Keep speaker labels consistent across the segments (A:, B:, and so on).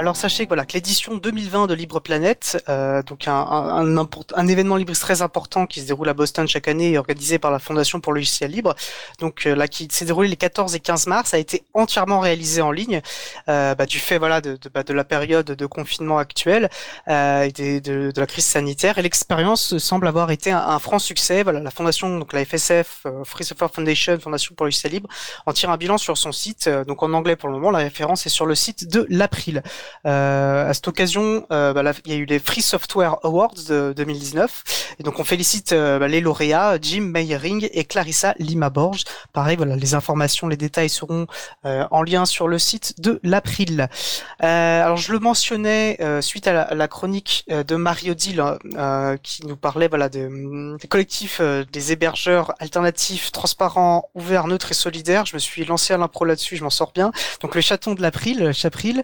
A: Alors sachez que, voilà, que l'édition 2020 de Libre Planète, euh, donc un, un, un, un, événement libre très important qui se déroule à Boston chaque année et organisé par la Fondation pour le logiciel libre, donc euh, là qui s'est déroulé les 14 et 15 mars, a été entièrement réalisé en ligne euh, bah, du fait voilà de, de, bah, de, la période de confinement actuelle euh, et de, de, la crise sanitaire. Et l'expérience semble avoir été un, franc succès. Voilà, la fondation, donc la FSF, euh, Free Software Foundation, Fondation pour le logiciel libre, en tire un bilan sur son site, donc en anglais pour le moment. La référence est sur le site de l'April. Euh, à cette occasion, euh, bah, il y a eu les Free Software Awards de 2019, et donc on félicite euh, bah, les lauréats Jim Meyering et Clarissa Lima-Borges. Pareil, voilà, les informations, les détails seront en lien sur le site de l'April. alors je le mentionnais suite à la, chronique de Mario Dill qui nous parlait voilà de, des collectifs des hébergeurs alternatifs, transparents, ouverts, neutres et solidaires. Je me suis lancé à l'impro là-dessus, je m'en sors bien. Donc le chaton de l'April, Chapril,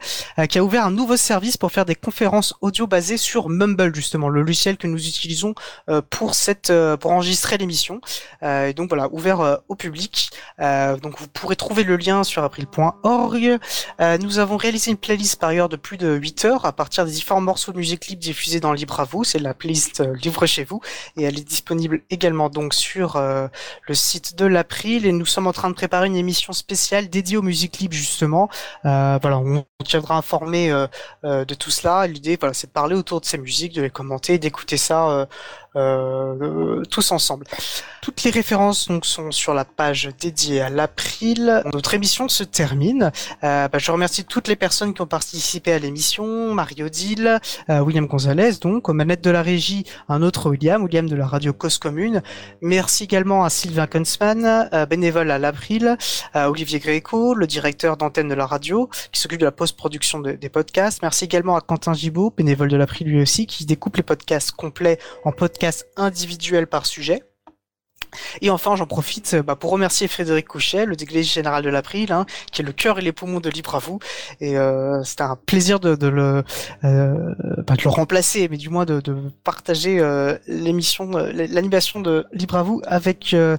A: qui a ouvert un nouveau service pour faire des conférences audio basées sur Mumble justement, le logiciel que nous utilisons euh, pour cette euh, pour enregistrer l'émission. Euh, et donc voilà, ouvert au public. donc vous pourrez trouver le lien sur april.org. nous avons réalisé une playlist par ailleurs de plus de 8 heures à partir des différents morceaux de musique libre diffusés dans Libre à vous. C'est la playlist Livre chez vous et elle est disponible également donc sur le site de l'April et nous sommes en train de préparer une émission spéciale dédiée aux musiques libres justement. voilà, on tiendra informé euh, euh, de tout cela. L'idée, voilà, c'est de parler autour de ces musiques, de les commenter, d'écouter ça euh, tous ensemble. Toutes les références donc sont sur la page dédiée à l'April. Notre émission se termine. Bah, je remercie toutes les personnes qui ont participé à l'émission, euh, William Gonzalez, donc aux manettes de la régie, un autre William, William de la radio Cause Commune. Merci également à Sylvain Kunzmann, bénévole à l'April, Olivier Gréco, le directeur d'antenne de la radio, qui s'occupe de la post-production des podcasts. Merci également à Quentin Gibaud, bénévole de l'April lui aussi, qui découpe les podcasts complets en podcasts individuel par sujet. Et enfin, j'en profite bah, pour remercier Frédéric Couchet, le délégué général de l'April, hein, qui est le cœur et les poumons de Libre à vous. Et euh, c'était un plaisir de, le, euh, pas de le remplacer, mais du moins de, partager euh, l'émission, euh, l'animation de Libre à vous avec euh,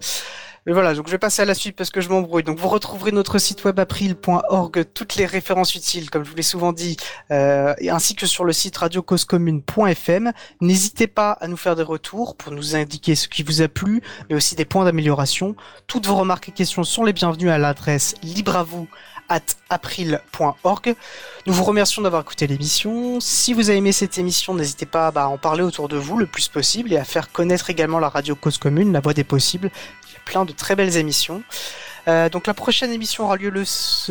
A: mais voilà, donc je vais passer à la suite parce que je m'embrouille. Donc vous retrouverez notre site web april.org, toutes les références utiles, comme je vous l'ai souvent dit, euh, ainsi que sur le site radiocausecommune.fm. N'hésitez pas à nous faire des retours pour nous indiquer ce qui vous a plu, mais aussi des points d'amélioration. Toutes vos remarques et questions sont les bienvenues à l'adresse libre à vous at april.org. Nous vous remercions d'avoir écouté l'émission. Si vous avez aimé cette émission, n'hésitez pas bah, à en parler autour de vous le plus possible et à faire connaître également la radio Cause Commune, la voix des possibles, plein de très belles émissions. Euh, donc la prochaine émission aura lieu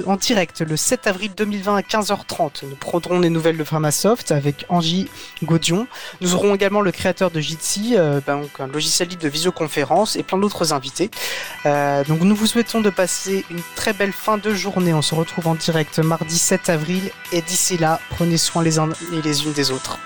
A: en direct le 7 avril 2020 à 15h30. Nous prendrons des nouvelles de Pharmasoft avec Angie Gaudion. Nous aurons également le créateur de Jitsi, euh, ben, donc un logiciel libre de visioconférence et plein d'autres invités. Euh, donc nous vous souhaitons de passer une très belle fin de journée. On se retrouve en direct mardi 7 avril et d'ici là, prenez soin les uns et les unes des autres.